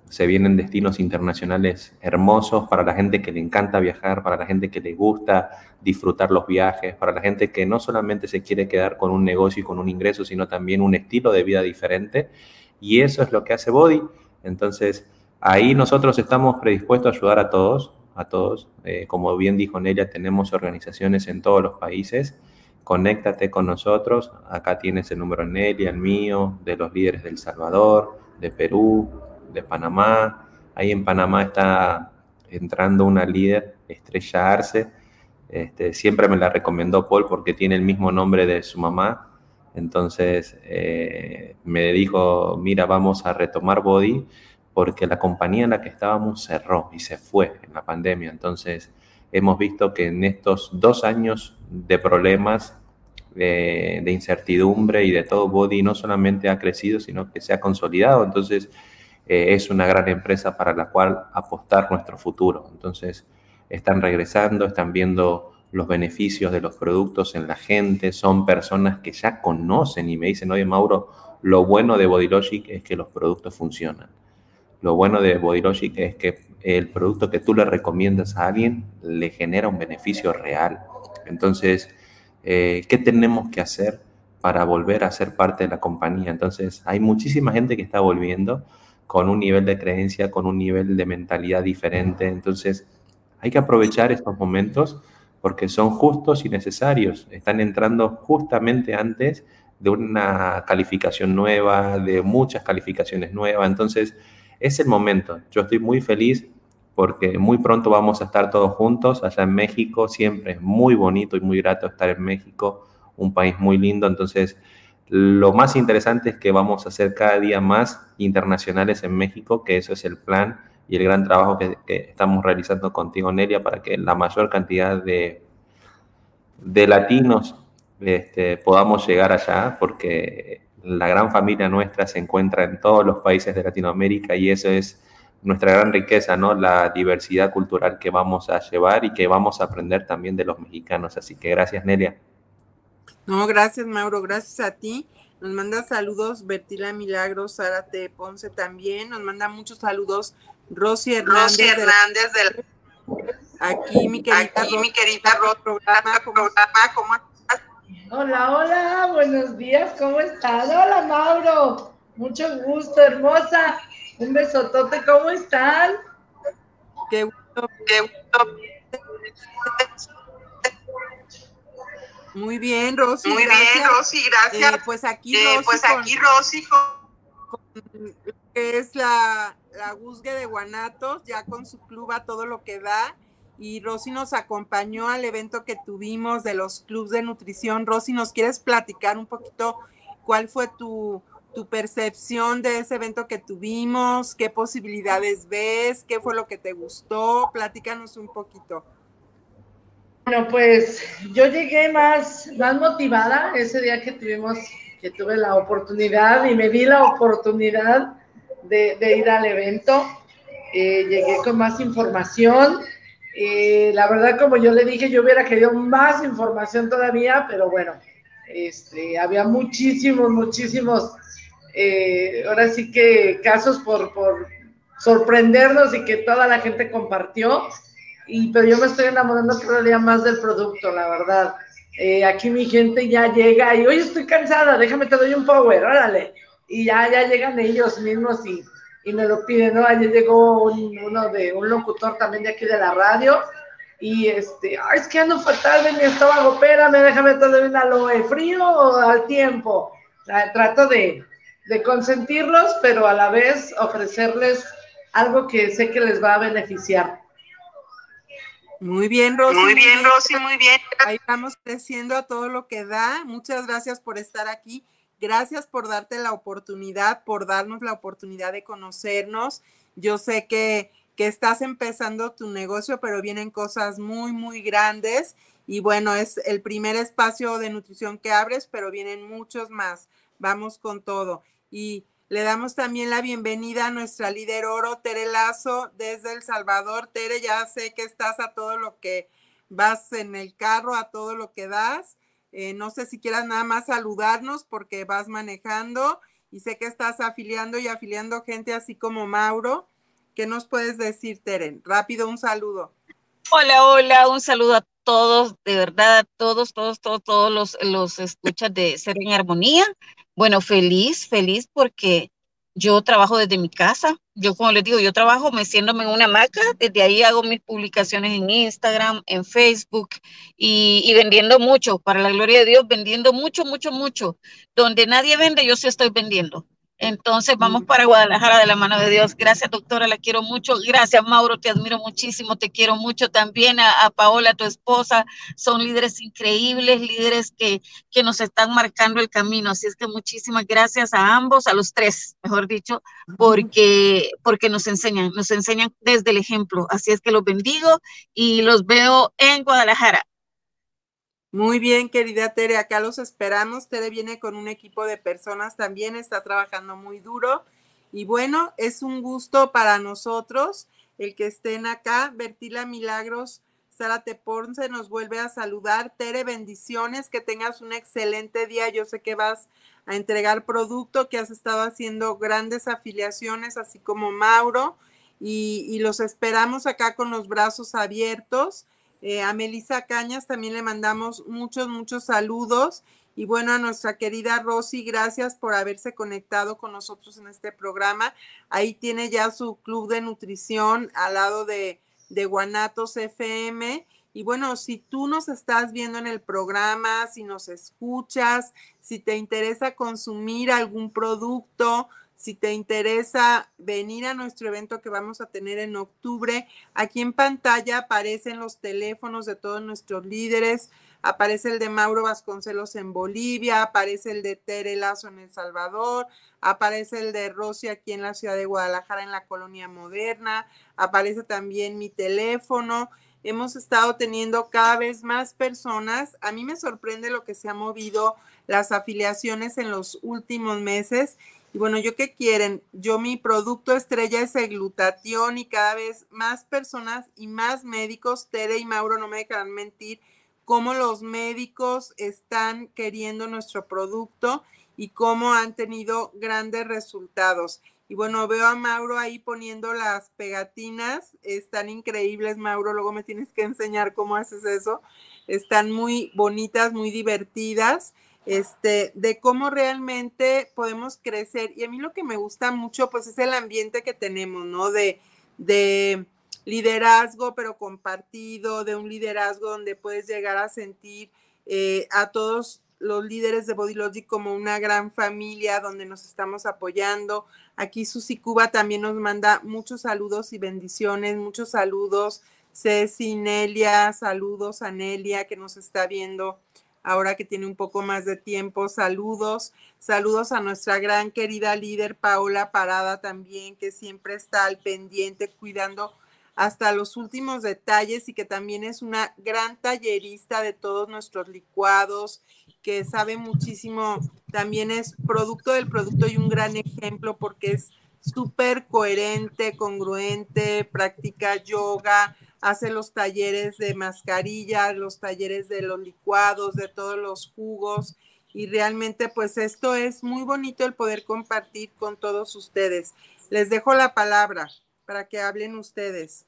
se vienen destinos internacionales hermosos para la gente que le encanta viajar, para la gente que le gusta disfrutar los viajes, para la gente que no solamente se quiere quedar con un negocio y con un ingreso, sino también un estilo de vida diferente. Y eso es lo que hace Body. Entonces, ahí nosotros estamos predispuestos a ayudar a todos, a todos. Eh, como bien dijo Nelia, tenemos organizaciones en todos los países. Conéctate con nosotros. Acá tienes el número de Nelia, el mío, de los líderes del Salvador, de Perú, de Panamá. Ahí en Panamá está entrando una líder, Estrella Arce. Este, siempre me la recomendó Paul porque tiene el mismo nombre de su mamá. Entonces eh, me dijo, mira, vamos a retomar Body porque la compañía en la que estábamos cerró y se fue en la pandemia. Entonces hemos visto que en estos dos años de problemas, de, de incertidumbre y de todo, Body no solamente ha crecido, sino que se ha consolidado. Entonces eh, es una gran empresa para la cual apostar nuestro futuro. Entonces, están regresando, están viendo los beneficios de los productos en la gente, son personas que ya conocen y me dicen, oye Mauro, lo bueno de BodyLogic es que los productos funcionan. Lo bueno de BodyLogic es que el producto que tú le recomiendas a alguien le genera un beneficio real. Entonces, eh, ¿qué tenemos que hacer para volver a ser parte de la compañía? Entonces, hay muchísima gente que está volviendo con un nivel de creencia, con un nivel de mentalidad diferente. Entonces, hay que aprovechar estos momentos porque son justos y necesarios. Están entrando justamente antes de una calificación nueva, de muchas calificaciones nuevas. Entonces, es el momento. Yo estoy muy feliz porque muy pronto vamos a estar todos juntos allá en México. Siempre es muy bonito y muy grato estar en México, un país muy lindo. Entonces, lo más interesante es que vamos a hacer cada día más internacionales en México, que eso es el plan y el gran trabajo que, estamos realizando contigo, Nelia, para que la mayor cantidad de, de latinos este, podamos llegar allá, porque la gran familia nuestra se encuentra en todos los países de Latinoamérica y eso es nuestra gran riqueza, ¿no? La diversidad cultural que vamos a llevar y que vamos a aprender también de los mexicanos. Así que gracias, Nelia. No, gracias, Mauro, gracias a ti. Nos manda saludos Bertila Milagros, Sara T. Ponce también. Nos manda muchos saludos Rosy Hernández. Rosy Hernández del... Aquí, mi querida Aquí, mi querida Rosy, programa, programa, ¿cómo estás? Hola, hola, buenos días, ¿cómo estás? Hola, Mauro. Mucho gusto, hermosa. Un besotote, ¿cómo están? Qué gusto. Qué gusto. Muy bien, Rosy. Muy bien, Rosy, gracias. Eh, pues aquí, eh, Rosy, pues aquí, Rosy, con, que es la, la Guzgue de Guanatos, ya con su club a todo lo que da. Y Rosy nos acompañó al evento que tuvimos de los clubes de nutrición. Rosy, ¿nos quieres platicar un poquito cuál fue tu, tu percepción de ese evento que tuvimos? ¿Qué posibilidades ves? ¿Qué fue lo que te gustó? Platícanos un poquito. Bueno, pues yo llegué más, más motivada ese día que tuvimos, que tuve la oportunidad y me di la oportunidad de, ir al evento. Eh, llegué con más información. Eh, la verdad, como yo le dije, yo hubiera querido más información todavía, pero bueno, este, había muchísimos, muchísimos, eh, ahora sí que casos por, por sorprendernos y que toda la gente compartió y, pero yo me estoy enamorando cada día más del producto, la verdad. Eh, aquí mi gente ya llega y, oye, estoy cansada, déjame te doy un power, órale. Y ya, ya llegan ellos mismos y, y me lo piden, ¿no? Ayer llegó uno de, un locutor también de aquí de la radio y este, ay, es que ando fatal de mi estómago, espérame, déjame te doy un aloe frío o al tiempo. trato de, de consentirlos, pero a la vez ofrecerles algo que sé que les va a beneficiar. Muy bien, Rosy. Muy bien, Rosy, muy bien. Ahí estamos creciendo a todo lo que da. Muchas gracias por estar aquí. Gracias por darte la oportunidad, por darnos la oportunidad de conocernos. Yo sé que que estás empezando tu negocio, pero vienen cosas muy, muy grandes. Y bueno, es el primer espacio de nutrición que abres, pero vienen muchos más. Vamos con todo. Y le damos también la bienvenida a nuestra líder oro, Tere Lazo, desde El Salvador. Tere, ya sé que estás a todo lo que vas en el carro, a todo lo que das. Eh, no sé si quieras nada más saludarnos porque vas manejando y sé que estás afiliando y afiliando gente así como Mauro. ¿Qué nos puedes decir, Teren? Rápido, un saludo. Hola, hola, un saludo a todos, de verdad, todos, todos, todos, todos los, los escuchas de Ser en Armonía. Bueno, feliz, feliz porque yo trabajo desde mi casa. Yo, como les digo, yo trabajo meciéndome en una maca. Desde ahí hago mis publicaciones en Instagram, en Facebook y, y, vendiendo mucho. Para la gloria de Dios, vendiendo mucho, mucho, mucho. Donde nadie vende, yo sí estoy vendiendo. Entonces vamos para Guadalajara de la mano de Dios. Gracias, doctora, la quiero mucho. Gracias, Mauro, te admiro muchísimo, te quiero mucho también. A, Paola, tu esposa, son líderes increíbles, líderes que, que nos están marcando el camino. Así es que muchísimas gracias a ambos, a los tres, mejor dicho, porque, porque nos enseñan, nos enseñan desde el ejemplo. Así es que los bendigo y los veo en Guadalajara. Muy bien, querida Tere, acá los esperamos. Tere viene con un equipo de personas también, está trabajando muy duro. Y bueno, es un gusto para nosotros el que estén acá. Bertila Milagros, Sara Teponce nos vuelve a saludar. Tere, bendiciones, que tengas un excelente día. Yo sé que vas a entregar producto, que has estado haciendo grandes afiliaciones, así como Mauro. Y los esperamos acá con los brazos abiertos. Eh, a Melissa Cañas también le mandamos muchos, muchos saludos. Y bueno, a nuestra querida Rosy, gracias por haberse conectado con nosotros en este programa. Ahí tiene ya su club de nutrición al lado de, de Guanatos FM. Y bueno, si tú nos estás viendo en el programa, si nos escuchas, si te interesa consumir algún producto, si te interesa venir a nuestro evento que vamos a tener en octubre, aquí en pantalla aparecen los teléfonos de todos nuestros líderes. Aparece el de Mauro Vasconcelos en Bolivia, aparece el de Tere Lazo en El Salvador, aparece el de Rosy aquí en la ciudad de Guadalajara en la colonia moderna, aparece también mi teléfono. Hemos estado teniendo cada vez más personas. A mí me sorprende lo que se ha movido las afiliaciones en los últimos meses y bueno, ¿yo qué quieren? Yo mi producto estrella es el glutatión y cada vez más personas y más médicos, Tere y Mauro no me dejarán mentir, cómo los médicos están queriendo nuestro producto y cómo han tenido grandes resultados. Y bueno, veo a Mauro ahí poniendo las pegatinas, están increíbles, Mauro, luego me tienes que enseñar cómo haces eso. Están muy bonitas, muy divertidas este, de cómo realmente podemos crecer. Y a mí lo que me gusta mucho, pues es el ambiente que tenemos, ¿no? De, de liderazgo, pero compartido, de un liderazgo donde puedes llegar a sentir eh, a todos los líderes de Body Logic como una gran familia donde nos estamos apoyando. Aquí Susi Cuba también nos manda muchos saludos y bendiciones, muchos saludos. Ceci, Nelia, saludos a Nelia que nos está viendo ahora que tiene un poco más de tiempo. Saludos, saludos a nuestra gran querida líder Paola Parada también, que siempre está al pendiente cuidando hasta los últimos detalles y que también es una gran tallerista de todos nuestros licuados, que sabe muchísimo, también es producto del producto y un gran ejemplo porque es súper coherente, congruente, practica yoga, hace los talleres de mascarilla, los talleres de los licuados, de todos los jugos. Y realmente pues esto es muy bonito el poder compartir con todos ustedes. Les dejo la palabra para que hablen ustedes.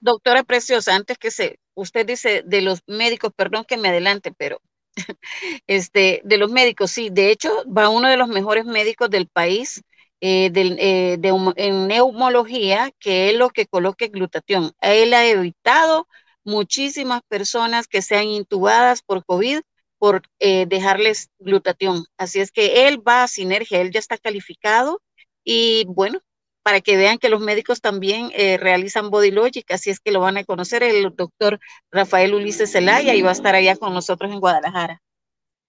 doctora Preciosa, antes que se, usted dice de los médicos, perdón que me adelante, pero este, de los médicos, sí, de hecho va uno de los mejores médicos del país eh, eh, de, en neumología, que es lo que coloque glutatión. Él ha evitado muchísimas personas que sean intubadas por COVID por eh, dejarles glutatión. Así es que él va a sinergia, él ya está calificado y bueno, para que vean que los médicos también realizan Body Logic, así es que lo van a conocer el doctor Rafael Ulises Zelaya y va a estar allá con nosotros en Guadalajara.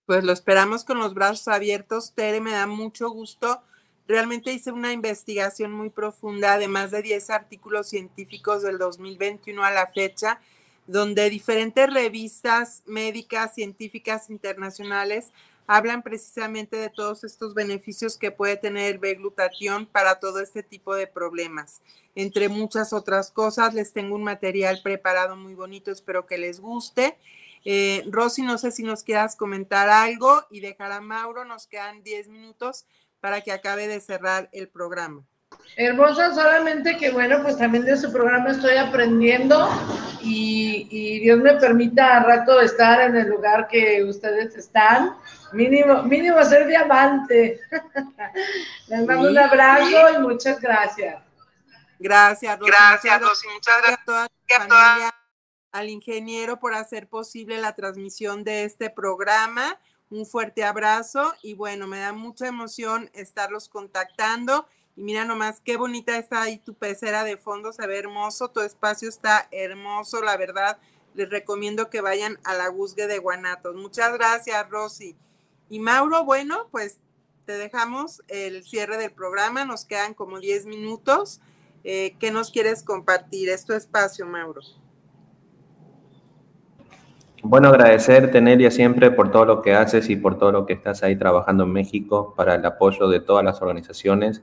Pues lo esperamos con los brazos abiertos. Tere, me da mucho gusto Realmente hice una investigación muy profunda de más de 10 artículos científicos del 2021 a la fecha, donde diferentes revistas médicas, científicas internacionales hablan precisamente de todos estos beneficios que puede tener el B-glutatión para todo este tipo de problemas. Entre muchas otras cosas, les tengo un material preparado muy bonito, espero que les guste. Eh, Rosy, no sé si nos quieras comentar algo y dejar a Mauro, nos quedan 10 minutos para que acabe de cerrar el programa. Hermosa, solamente que bueno, pues también de su programa estoy aprendiendo y, Dios me permita a rato estar en el lugar que ustedes están. Mínimo, mínimo ser diamante. Les mando un abrazo y muchas gracias. Gracias, Rosy. Gracias, Rosy. Muchas gracias a toda la familia, al ingeniero por hacer posible la transmisión de este programa un fuerte abrazo y bueno, me da mucha emoción estarlos contactando. Y mira nomás qué bonita está ahí tu pecera de fondo, se ve hermoso, tu espacio está hermoso, la verdad. Les recomiendo que vayan a la Guzgue de Guanatos. Muchas gracias, Rosy. Y Mauro, bueno, pues te dejamos el cierre del programa, nos quedan como 10 minutos. Eh, ¿Qué nos quieres compartir? Es tu espacio, Mauro. Bueno, agradecer, Tenelia, siempre por todo lo que haces y por todo lo que estás ahí trabajando en México para el apoyo de todas las organizaciones.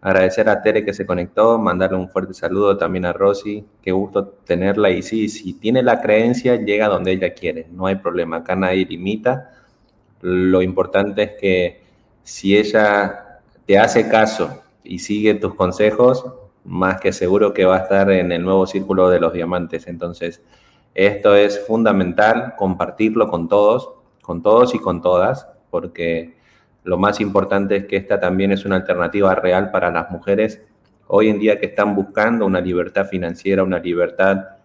Agradecer a Tere que se conectó, mandarle un fuerte saludo también a Rosy. Qué gusto tenerla. Y sí, si tiene la creencia, llega donde ella quiere. No hay problema. Acá nadie limita. Lo importante es que si ella te hace caso y sigue tus consejos, más que seguro que va a estar en el nuevo círculo de los diamantes. Entonces, esto es fundamental, compartirlo con todos, con todos y con todas, porque lo más importante es que esta también es una alternativa real para las mujeres hoy en día que están buscando una libertad financiera, una libertad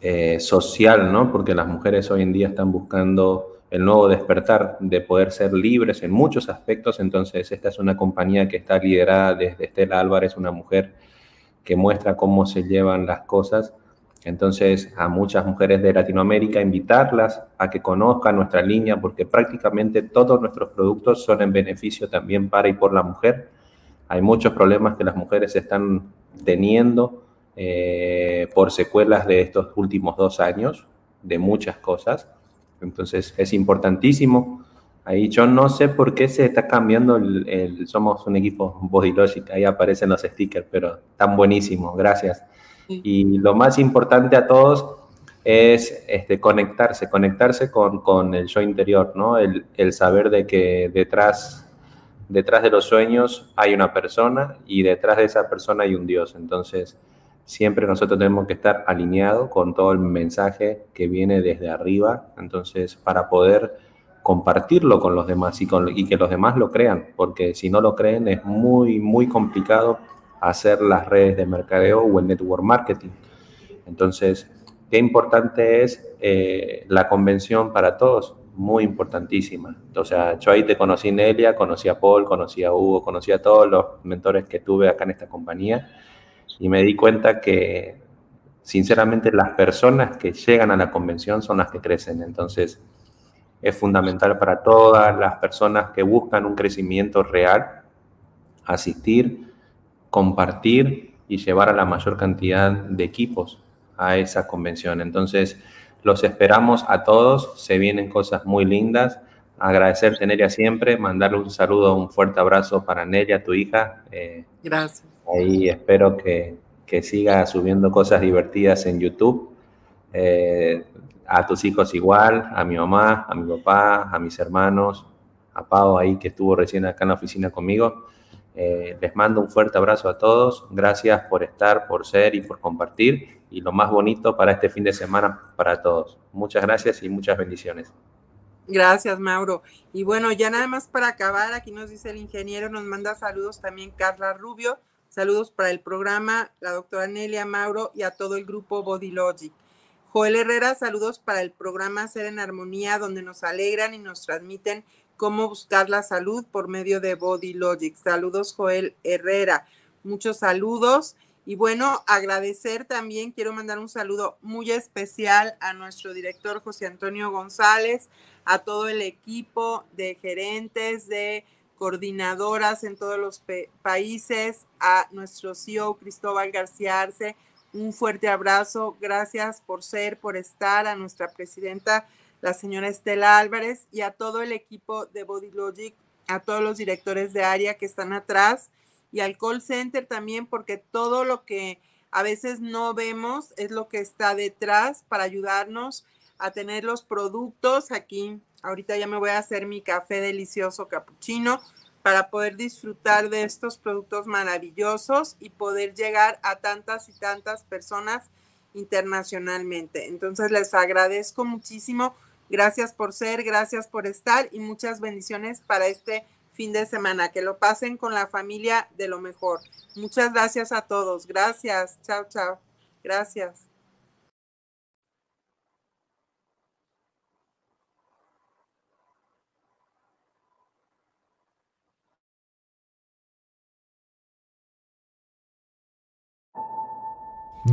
eh, social, ¿no? Porque las mujeres hoy en día están buscando el nuevo despertar de poder ser libres en muchos aspectos. Entonces, esta es una compañía que está liderada desde Estela Álvarez, una mujer que muestra cómo se llevan las cosas entonces, a muchas mujeres de Latinoamérica, invitarlas a que conozcan nuestra línea, porque prácticamente todos nuestros productos son en beneficio también para y por la mujer. Hay muchos problemas que las mujeres están teniendo eh, por secuelas de estos últimos dos años, de muchas cosas. Entonces, es importantísimo. Ahí yo no sé por qué se está cambiando el, somos un equipo Body Logic, ahí aparecen los stickers, pero están buenísimos, gracias. Y lo más importante a todos es este, conectarse, conectarse con, con, el yo interior, ¿no? El, el, saber de que detrás, detrás de los sueños hay una persona y detrás de esa persona hay un Dios. Entonces, siempre nosotros tenemos que estar alineados con todo el mensaje que viene desde arriba, entonces, para poder compartirlo con los demás y, con, y que los demás lo crean, porque si no lo creen es muy, muy complicado hacer las redes de mercadeo o el network marketing. Entonces, qué importante es eh, la convención para todos, muy importantísima. O sea, yo ahí te conocí Nelia, conocí a Paul, conocí a Hugo, conocí a todos los mentores que tuve acá en esta compañía y me di cuenta que, sinceramente, las personas que llegan a la convención son las que crecen. Entonces, es fundamental para todas las personas que buscan un crecimiento real asistir compartir y llevar a la mayor cantidad de equipos a esa convención. Entonces, los esperamos a todos, se vienen cosas muy lindas. Agradecerte, Nelia, siempre, mandarle un saludo, un fuerte abrazo para Nelia, tu hija. Eh, Gracias. Ahí espero que, que, siga subiendo cosas divertidas en YouTube. Eh, a tus hijos igual, a mi mamá, a mi papá, a mis hermanos, a Pau ahí que estuvo recién acá en la oficina conmigo. Eh, les mando un fuerte abrazo a todos. Gracias por estar, por ser y por compartir. Y lo más bonito para este fin de semana para todos. Muchas gracias y muchas bendiciones. Gracias, Mauro. Y bueno, ya nada más para acabar, aquí nos dice el ingeniero, nos manda saludos también Carla Rubio. Saludos para el programa, la doctora Nelia Mauro y a todo el grupo Body Logic. Joel Herrera, saludos para el programa Ser en Armonía, donde nos alegran y nos transmiten cómo buscar la salud por medio de Body Logic. Saludos, Joel Herrera. Muchos saludos. Y bueno, agradecer también, quiero mandar un saludo muy especial a nuestro director José Antonio González, a todo el equipo de gerentes, de coordinadoras en todos los países, a nuestro CEO Cristóbal García Arce, un fuerte abrazo, gracias por ser, por estar, a nuestra presidenta, la señora Estela Álvarez, y a todo el equipo de Body Logic, a todos los directores de área que están atrás, y al call center también, porque todo lo que a veces no vemos es lo que está detrás para ayudarnos a tener los productos aquí. Ahorita ya me voy a hacer mi café delicioso capuchino para poder disfrutar de estos productos maravillosos y poder llegar a tantas y tantas personas internacionalmente. Entonces les agradezco muchísimo. Gracias por ser, gracias por estar y muchas bendiciones para este fin de semana. Que lo pasen con la familia de lo mejor. Muchas gracias a todos. Gracias. Chao, chao. Gracias.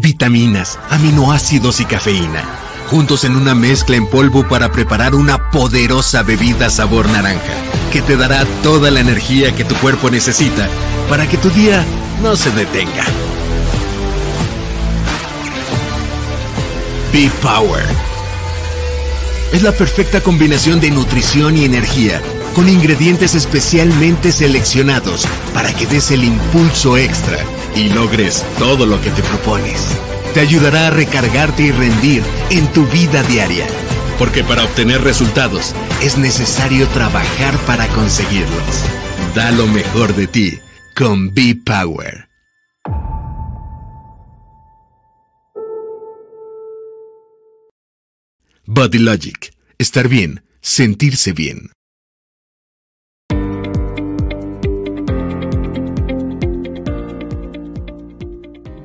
vitaminas, aminoácidos y cafeína, juntos en una mezcla en polvo para preparar una poderosa bebida sabor naranja, que te dará toda la energía que tu cuerpo necesita para que tu día no se detenga. Be Power. Es la perfecta combinación de nutrición y energía, con ingredientes especialmente seleccionados para que des el impulso extra y logres todo lo que te propones. Te ayudará a recargarte y rendir en tu vida diaria. Porque para obtener resultados es necesario trabajar para conseguirlos. Da lo mejor de ti con Be Power. Body Logic. Estar bien, sentirse bien.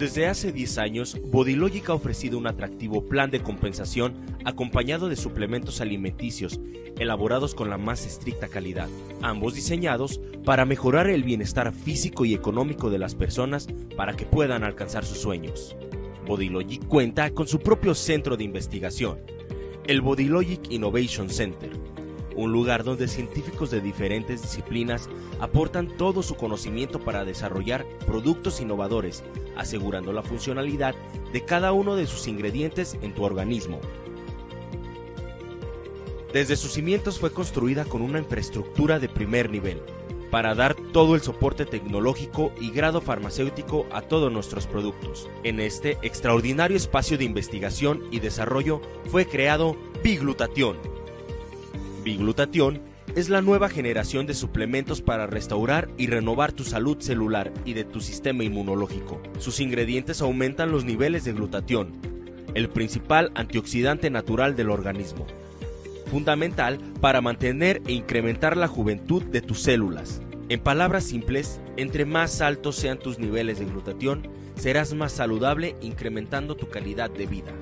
Desde hace 10 años, Bodylogic ha ofrecido un atractivo plan de compensación acompañado de suplementos alimenticios elaborados con la más estricta calidad, ambos diseñados para mejorar el bienestar físico y económico de las personas para que puedan alcanzar sus sueños. Bodylogic cuenta con su propio centro de investigación, el Bodylogic Innovation Center, un lugar donde científicos de diferentes disciplinas aportan todo su conocimiento para desarrollar productos innovadores, asegurando la funcionalidad de cada uno de sus ingredientes en tu organismo. Desde sus cimientos fue construida con una infraestructura de primer nivel, para dar todo el soporte tecnológico y grado farmacéutico a todos nuestros productos. En este extraordinario espacio de investigación y desarrollo fue creado Biglutatión, Biglutatión es la nueva generación de suplementos para restaurar y renovar tu salud celular y de tu sistema inmunológico. Sus ingredientes aumentan los niveles de glutatión, el principal antioxidante natural del organismo, fundamental para mantener e incrementar la juventud de tus células. En palabras simples, entre más altos sean tus niveles de glutatión, serás más saludable incrementando tu calidad de vida.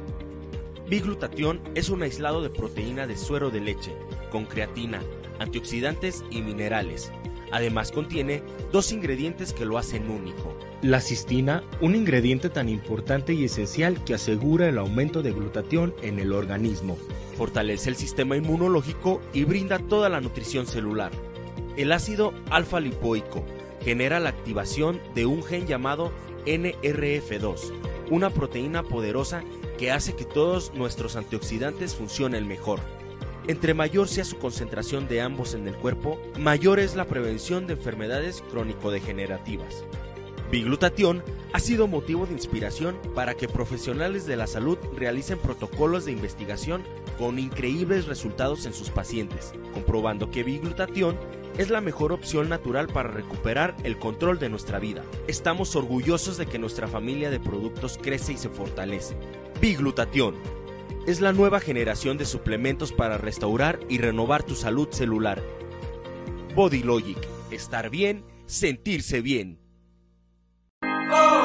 Biglutatión es un aislado de proteína de suero de leche, con creatina, antioxidantes y minerales. Además contiene dos ingredientes que lo hacen único. La cistina, un ingrediente tan importante y esencial que asegura el aumento de glutatión en el organismo. Fortalece el sistema inmunológico y brinda toda la nutrición celular. El ácido alfa lipoico genera la activación de un gen llamado NRF2, una proteína poderosa que hace que todos nuestros antioxidantes funcionen mejor. Entre mayor sea su concentración de ambos en el cuerpo, mayor es la prevención de enfermedades crónico-degenerativas. Biglutatión ha sido motivo de inspiración para que profesionales de la salud realicen protocolos de investigación con increíbles resultados en sus pacientes, comprobando que biglutatión es la mejor opción natural para recuperar el control de nuestra vida. Estamos orgullosos de que nuestra familia de productos crece y se fortalece. Biglutatión es la nueva generación de suplementos para restaurar y renovar tu salud celular. Body Logic, estar bien, sentirse bien. Oh.